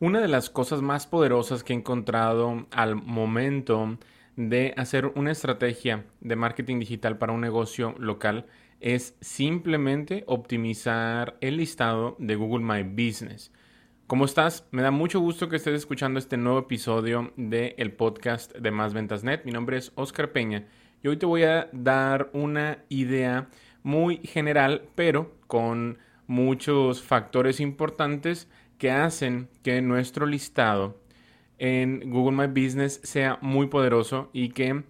Una de las cosas más poderosas que he encontrado al momento de hacer una estrategia de marketing digital para un negocio local es simplemente optimizar el listado de Google My Business. ¿Cómo estás? Me da mucho gusto que estés escuchando este nuevo episodio del podcast de Más Ventas Net. Mi nombre es Oscar Peña y hoy te voy a dar una idea muy general, pero con muchos factores importantes que hacen que nuestro listado en Google My Business sea muy poderoso y que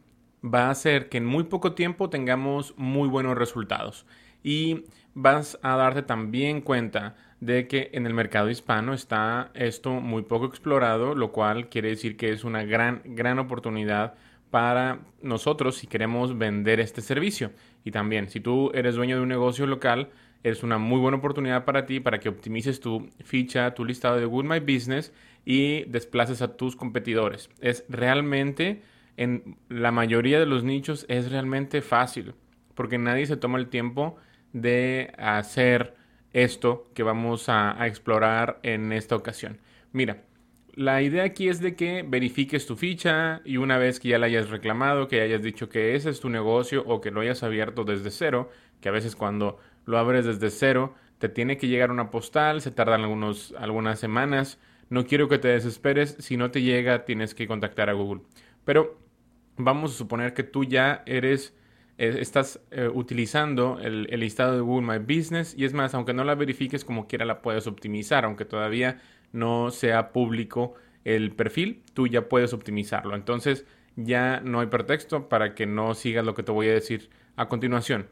va a hacer que en muy poco tiempo tengamos muy buenos resultados. Y vas a darte también cuenta de que en el mercado hispano está esto muy poco explorado, lo cual quiere decir que es una gran, gran oportunidad para nosotros si queremos vender este servicio. Y también, si tú eres dueño de un negocio local, es una muy buena oportunidad para ti para que optimices tu ficha, tu listado de Google My Business y desplaces a tus competidores. Es realmente, en la mayoría de los nichos, es realmente fácil porque nadie se toma el tiempo de hacer esto que vamos a explorar en esta ocasión. Mira, la idea aquí es de que verifiques tu ficha y una vez que ya la hayas reclamado, que hayas dicho que ese es tu negocio o que lo hayas abierto desde cero, que a veces cuando lo abres desde cero, te tiene que llegar una postal, se tardan algunos, algunas semanas. No quiero que te desesperes, si no te llega tienes que contactar a Google. Pero vamos a suponer que tú ya eres, eh, estás eh, utilizando el, el, listado de Google My Business y es más, aunque no la verifiques como quiera la puedes optimizar, aunque todavía no sea público el perfil, tú ya puedes optimizarlo. Entonces ya no hay pretexto para que no sigas lo que te voy a decir a continuación.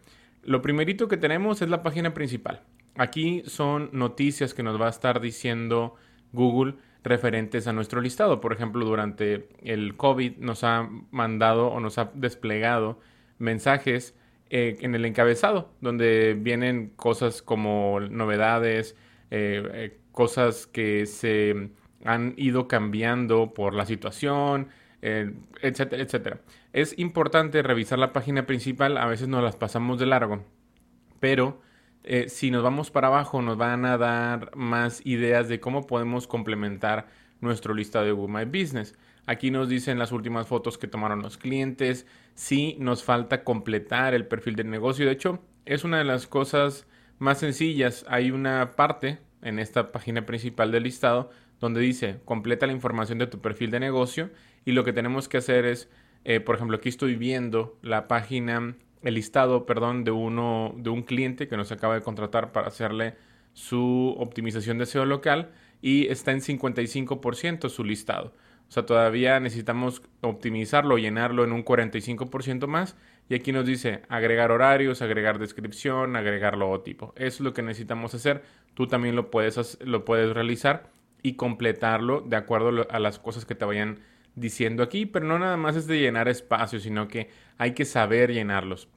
Lo primerito que tenemos es la página principal. Aquí son noticias que nos va a estar diciendo Google referentes a nuestro listado. Por ejemplo, durante el COVID nos ha mandado o nos ha desplegado mensajes eh, en el encabezado, donde vienen cosas como novedades, eh, eh, cosas que se han ido cambiando por la situación, etcétera, etcétera. Es importante revisar la página principal, a veces nos las pasamos de largo, pero eh, si nos vamos para abajo nos van a dar más ideas de cómo podemos complementar nuestro listado de Google My Business. Aquí nos dicen las últimas fotos que tomaron los clientes, si nos falta completar el perfil del negocio. De hecho, es una de las cosas más sencillas. Hay una parte en esta página principal del listado donde dice completa la información de tu perfil de negocio y lo que tenemos que hacer es, eh, por ejemplo, aquí estoy viendo la página, el listado, perdón, de uno, de un cliente que nos acaba de contratar para hacerle su optimización de SEO local y está en 55% su listado. O sea, todavía necesitamos optimizarlo, llenarlo en un 45% más. Y aquí nos dice agregar horarios, agregar descripción, agregar logotipo. Eso es lo que necesitamos hacer. Tú también lo puedes, lo puedes realizar y completarlo de acuerdo a las cosas que te vayan diciendo aquí. Pero no nada más es de llenar espacios, sino que hay que saber llenarlos.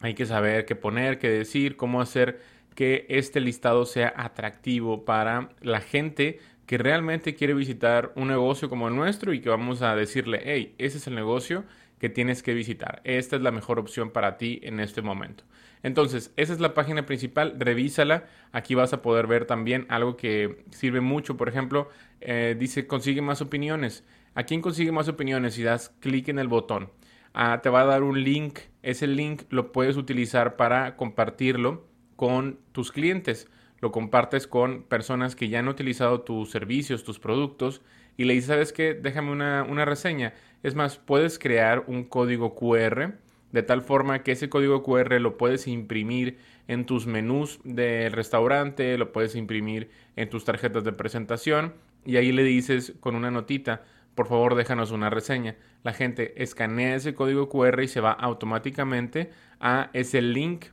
Hay que saber qué poner, qué decir, cómo hacer que este listado sea atractivo para la gente que realmente quiere visitar un negocio como el nuestro y que vamos a decirle, hey, ese es el negocio que tienes que visitar. Esta es la mejor opción para ti en este momento. Entonces, esa es la página principal, revísala. Aquí vas a poder ver también algo que sirve mucho. Por ejemplo, eh, dice consigue más opiniones. ¿A quién consigue más opiniones? Si das clic en el botón, ah, te va a dar un link. Ese link lo puedes utilizar para compartirlo con tus clientes lo compartes con personas que ya han utilizado tus servicios, tus productos, y le dices, ¿sabes qué? Déjame una, una reseña. Es más, puedes crear un código QR de tal forma que ese código QR lo puedes imprimir en tus menús del restaurante, lo puedes imprimir en tus tarjetas de presentación y ahí le dices con una notita, por favor déjanos una reseña. La gente escanea ese código QR y se va automáticamente a ese link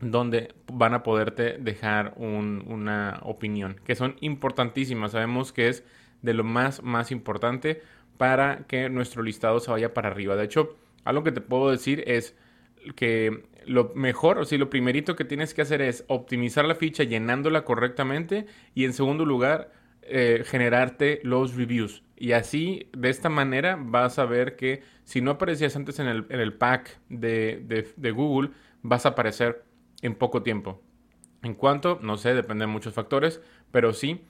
donde van a poderte dejar una opinión, que son importantísimas. Sabemos que es de lo más, más importante para que nuestro listado se vaya para arriba. De hecho, algo que te puedo decir es que lo mejor, o sea, lo primerito que tienes que hacer es optimizar la ficha llenándola correctamente y en segundo lugar, eh, generarte los reviews. Y así, de esta manera, vas a ver que si no aparecías antes en el, en el pack de, de Google, vas a aparecer en poco tiempo. En cuanto, no sé, depende de muchos factores, pero sí,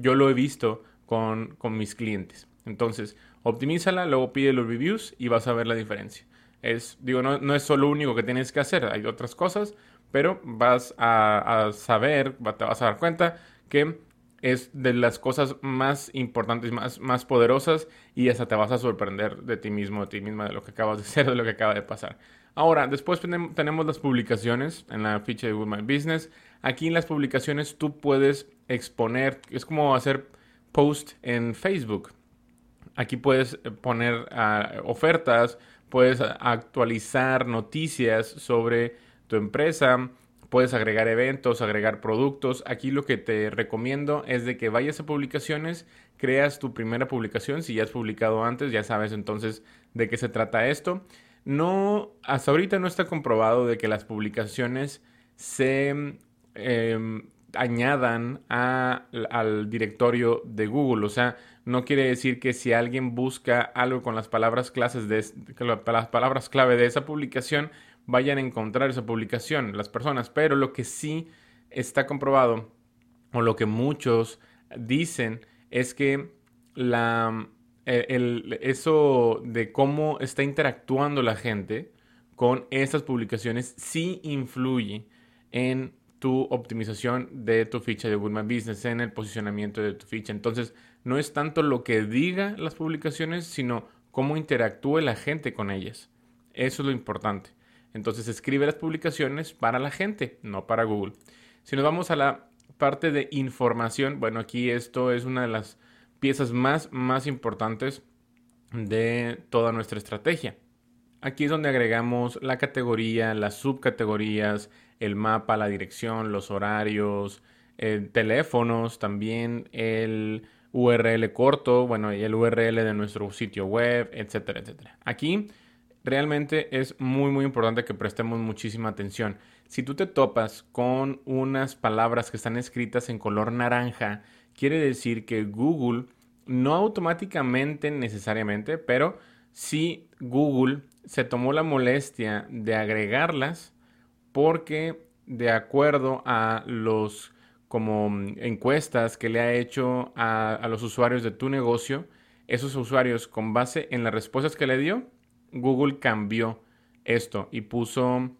yo lo he visto con, mis clientes. Entonces, optimízala, luego pide los reviews y vas a ver la diferencia. Es, digo, no, no es lo único que tienes que hacer, hay otras cosas, pero vas a, saber, te vas a dar cuenta que es de las cosas más importantes, más, más poderosas y hasta te vas a sorprender de ti mismo, de ti misma, de lo que acabas de hacer, de lo que acaba de pasar. Ahora, después tenemos las publicaciones en la ficha de Google My Business. Aquí en las publicaciones tú puedes exponer, es como hacer post en Facebook. Aquí puedes poner ah, ofertas, puedes actualizar noticias sobre tu empresa, puedes agregar eventos, agregar productos. Aquí lo que te recomiendo es de que vayas a publicaciones, creas tu primera publicación. Si ya has publicado antes, ya sabes entonces de qué se trata esto. No, hasta ahorita no está comprobado de que las publicaciones se em, añadan al directorio de Google. O sea, no quiere decir que si alguien busca algo con las palabras clases de las palabras clave de esa publicación, vayan a encontrar esa publicación las personas. Pero lo que sí está comprobado, o lo que muchos dicen, es que la el, eso de cómo está interactuando la gente con estas publicaciones sí influye en tu optimización de tu ficha de Google My Business, en el posicionamiento de tu ficha. Entonces, no es tanto lo que diga las publicaciones, sino cómo interactúe la gente con ellas. Eso es lo importante. Entonces, escribe las publicaciones para la gente, no para Google. Si nos vamos a la parte de información, bueno, aquí esto es una de las piezas más, más importantes de toda nuestra estrategia. Aquí es donde agregamos la categoría, las subcategorías, el mapa, la dirección, los horarios, teléfonos, también el URL corto, bueno, y el URL de nuestro sitio web, etcétera, etcétera. Aquí realmente es muy, muy importante que prestemos muchísima atención. Si tú te topas con unas palabras que están escritas en color naranja, quiere decir que Google, no automáticamente necesariamente, pero sí Google se tomó la molestia de agregarlas porque de acuerdo a los como encuestas que le ha hecho a, los usuarios de tu negocio, esos usuarios con base en las respuestas que le dio, Google cambió esto y puso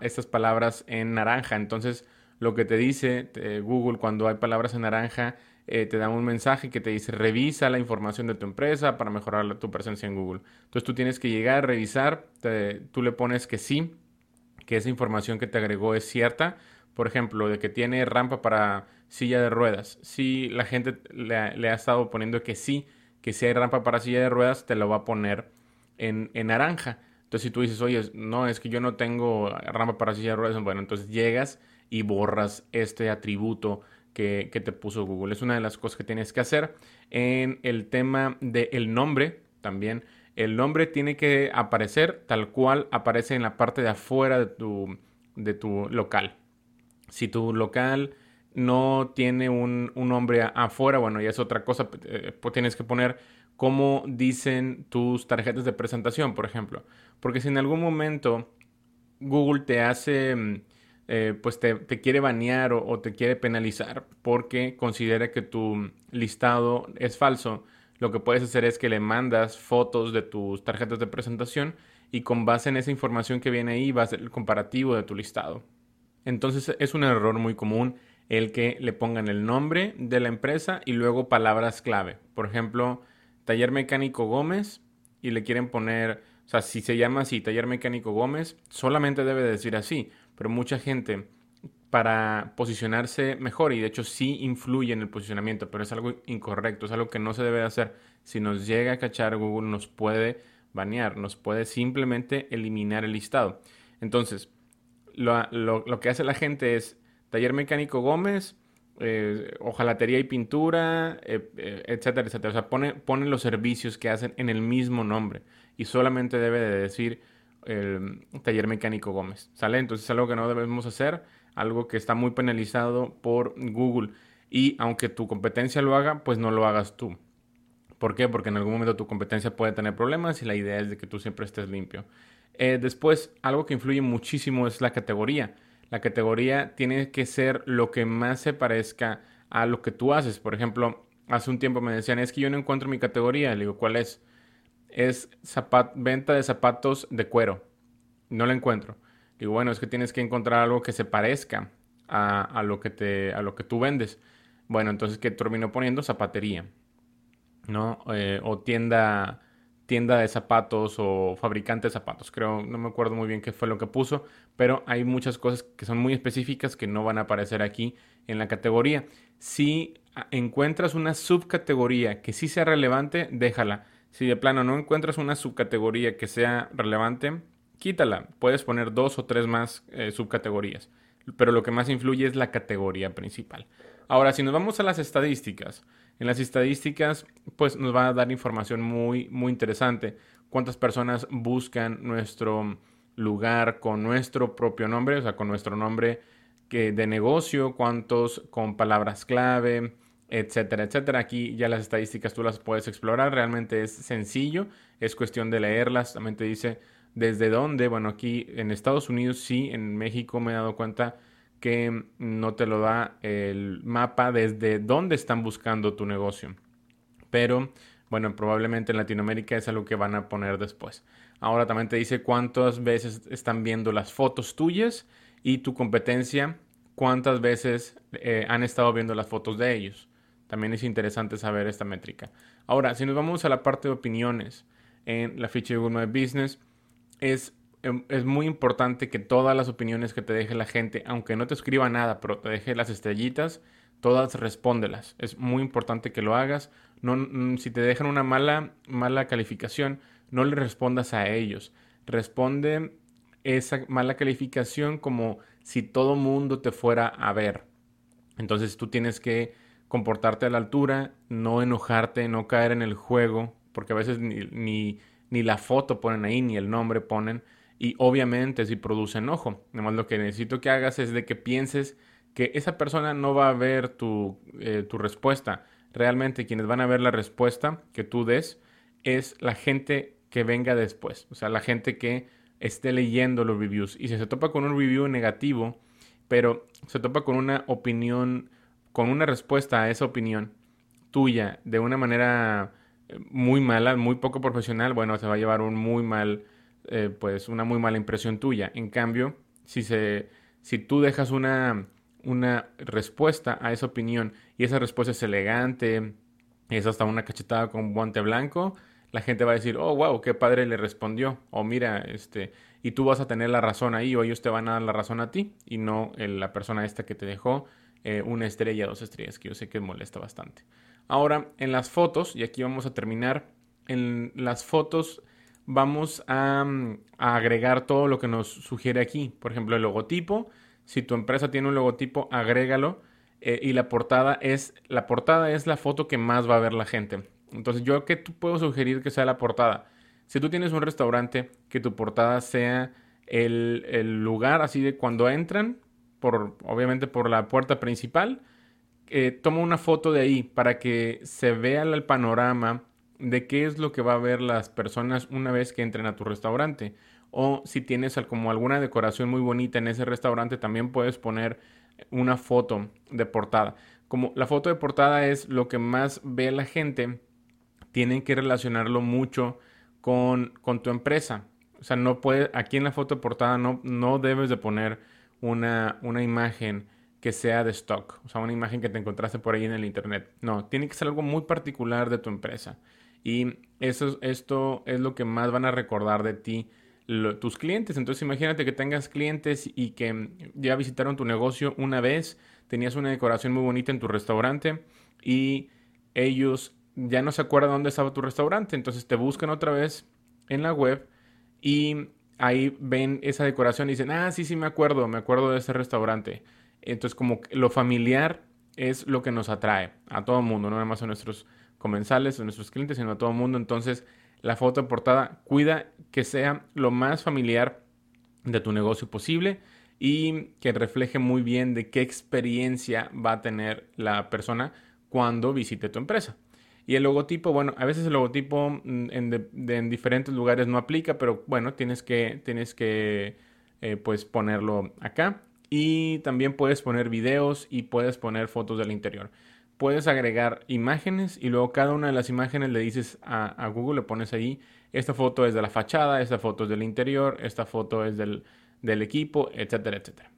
estas palabras en naranja. Entonces, lo que te dice Google cuando hay palabras en naranja, eh, te da un mensaje que te dice revisa la información de tu empresa para mejorar tu presencia en Google. Entonces tú tienes que llegar, a revisar, tú le pones que sí, que esa información que te agregó es cierta. Por ejemplo, de que tiene rampa para silla de ruedas. Si la gente le ha, estado poniendo que sí, que si hay rampa para silla de ruedas, te lo va a poner en, en naranja. Entonces, si tú dices, oye, no, es que yo no tengo rampa para silla de ruedas, bueno, entonces llegas y borras este atributo que, te puso Google. Es una de las cosas que tienes que hacer. En el tema del nombre, también, el nombre tiene que aparecer tal cual aparece en la parte de afuera de tu, de tu local. Si tu local no tiene un, nombre afuera, bueno, ya es otra cosa, eh, pues tienes que poner cómo dicen tus tarjetas de presentación, por ejemplo. Porque si en algún momento Google te hace mm, eh, pues te, quiere banear o, te quiere penalizar porque considera que tu listado es falso, lo que puedes hacer es que le mandas fotos de tus tarjetas de presentación y con base en esa información que viene ahí va a el comparativo de tu listado. Entonces es un error muy común el que le pongan el nombre de la empresa y luego palabras clave. Por ejemplo, taller mecánico Gómez y le quieren poner, o sea, si se llama así, taller mecánico Gómez, solamente debe decir así pero mucha gente para posicionarse mejor y de hecho sí influye en el posicionamiento, pero es algo incorrecto, es algo que no se debe hacer. Si nos llega a cachar Google nos puede banear, nos puede simplemente eliminar el listado. Entonces, lo, que hace la gente es taller mecánico Gómez, eh, ojalatería y pintura, eh, eh, etcétera, etcétera. O sea, pone, pone los servicios que hacen en el mismo nombre y solamente debe de decir el taller mecánico Gómez. ¿Sale? Entonces es algo que no debemos hacer, algo que está muy penalizado por Google. Y aunque tu competencia lo haga, pues no lo hagas tú. ¿Por qué? Porque en algún momento tu competencia puede tener problemas y la idea es de que tú siempre estés limpio. Eh, después, algo que influye muchísimo es la categoría. La categoría tiene que ser lo que más se parezca a lo que tú haces. Por ejemplo, hace un tiempo me decían, es que yo no encuentro mi categoría. Le digo, ¿cuál es? Es venta de zapatos de cuero. No la encuentro. Digo, bueno, es que tienes que encontrar algo que se parezca a, lo, que te, a lo que tú vendes. Bueno, entonces, ¿qué terminó poniendo? Zapatería. ¿No? Eh, o tienda tienda de zapatos o fabricante de zapatos. Creo, no me acuerdo muy bien qué fue lo que puso, pero hay muchas cosas que son muy específicas que no van a aparecer aquí en la categoría. Si encuentras una subcategoría que sí sea relevante, déjala. Si de plano no encuentras una subcategoría que sea relevante, quítala. Puedes poner dos o tres más eh, subcategorías, pero lo que más influye es la categoría principal. Ahora, si nos vamos a las estadísticas, en las estadísticas, pues nos va a dar información muy, muy interesante. Cuántas personas buscan nuestro lugar con nuestro propio nombre, o sea, con nuestro nombre que de negocio, cuántos con palabras clave, etcétera, etcétera. Aquí ya las estadísticas tú las puedes explorar, realmente es sencillo, es cuestión de leerlas, también te dice desde dónde, bueno, aquí en Estados Unidos sí, en México me he dado cuenta que no te lo da el mapa desde dónde están buscando tu negocio. Pero bueno, probablemente en Latinoamérica es algo que van a poner después. Ahora también te dice cuántas veces están viendo las fotos tuyas y tu competencia, cuántas veces eh, han estado viendo las fotos de ellos. También es interesante saber esta métrica. Ahora, si nos vamos a la parte de opiniones en la ficha de Google My Business, es Em, es muy importante que todas las opiniones que te deje la gente, aunque no te escriba nada, pero te deje las estrellitas, todas respóndelas. Es muy importante que lo hagas. No, si te dejan una mala, mala calificación, no le respondas a ellos. Responde esa mala calificación como si todo mundo te fuera a ver. Entonces tú tienes que comportarte a la altura, no enojarte, no caer en el juego, porque a veces ni, ni la foto ponen ahí, ni el nombre ponen y obviamente si produce enojo. Además lo que necesito que hagas es de que pienses que esa persona no va a ver tu, eh, tu respuesta. Realmente quienes van a ver la respuesta que tú des es la gente que venga después, o sea, la gente que esté leyendo los reviews. Y si se topa con un review negativo, pero se topa con una opinión, con una respuesta a esa opinión tuya de una manera muy mala, muy poco profesional, bueno, se va a llevar un muy mal eh, pues una muy mala impresión tuya. En cambio, si, se, si tú dejas una, una respuesta a esa opinión y esa respuesta es elegante, es hasta una cachetada con guante blanco, la gente va a decir, oh, wow, qué padre le respondió. O mira, este, y tú vas a tener la razón ahí, o ellos te van a dar la razón a ti, y no la persona esta que te dejó eh, una estrella, dos estrellas, que yo sé que molesta bastante. Ahora, en las fotos, y aquí vamos a terminar, en las fotos vamos mm, a, agregar todo lo que nos sugiere aquí. Por ejemplo, el logotipo. Si tu empresa tiene un logotipo, agrégalo. Eh, y la portada es la portada es la foto que más va a ver la gente. Entonces, yo qué puedo sugerir que sea la portada. Si tú tienes un restaurante, que tu portada sea el, lugar así de cuando entran, obviamente por la puerta principal, eh, toma una foto de ahí para que se vea el panorama de qué es lo que va a ver las personas una vez que entren a tu restaurante. O si tienes como alguna decoración muy bonita en ese restaurante, también puedes poner una foto de portada. Como la foto de portada es lo que más ve la gente, tienen que relacionarlo mucho con, con tu empresa. O sea, no puede, aquí en la foto de portada no, no debes de poner una, una imagen que sea de stock, o sea, una imagen que te encontraste por ahí en el internet. No, tiene que ser algo muy particular de tu empresa. Y eso, esto es lo que más van a recordar de ti tus clientes. Entonces imagínate que tengas clientes y que ya visitaron tu negocio una vez, tenías una decoración muy bonita en tu restaurante y ellos ya no se acuerdan dónde estaba tu restaurante. Entonces te buscan otra vez en la web y ahí ven esa decoración y dicen, ah, sí, sí, me acuerdo, me acuerdo de ese restaurante. Entonces como lo familiar es lo que nos atrae a todo el mundo, no nada más a nuestros comensales, a nuestros clientes, sino a todo el mundo. Entonces, la foto de portada cuida que sea lo más familiar de tu negocio posible y que refleje muy bien de qué experiencia va a tener la persona cuando visite tu empresa. Y el logotipo, bueno, a veces el logotipo mm, en, diferentes lugares no aplica, pero bueno, tienes que, tienes que eh, pues ponerlo acá. Y también puedes poner videos y puedes poner fotos del interior puedes agregar imágenes y luego cada una de las imágenes le dices a, Google, le pones ahí, esta foto es de la fachada, esta foto es del interior, esta foto es del, equipo, etcétera, etcétera.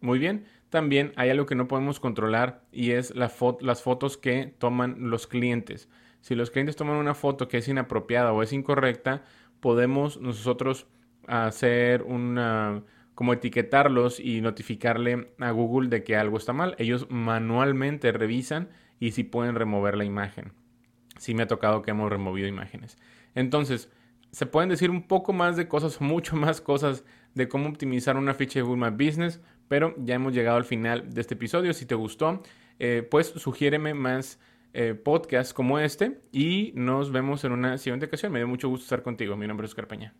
Muy bien, también hay algo que no podemos controlar y es las fotos que toman los clientes. Si los clientes toman una foto que es inapropiada o es incorrecta, podemos nosotros hacer una como etiquetarlos y notificarle a Google de que algo está mal. Ellos manualmente revisan y si pueden remover la imagen. Sí me ha tocado que hemos removido imágenes. Entonces, se pueden decir un poco más de cosas, mucho más cosas de cómo optimizar una ficha de Google My Business, pero ya hemos llegado al final de este episodio. Si te gustó, eh, pues sugiéreme más eh, podcasts como este y nos vemos en una siguiente ocasión. Me dio mucho gusto estar contigo. Mi nombre es Oscar Peña.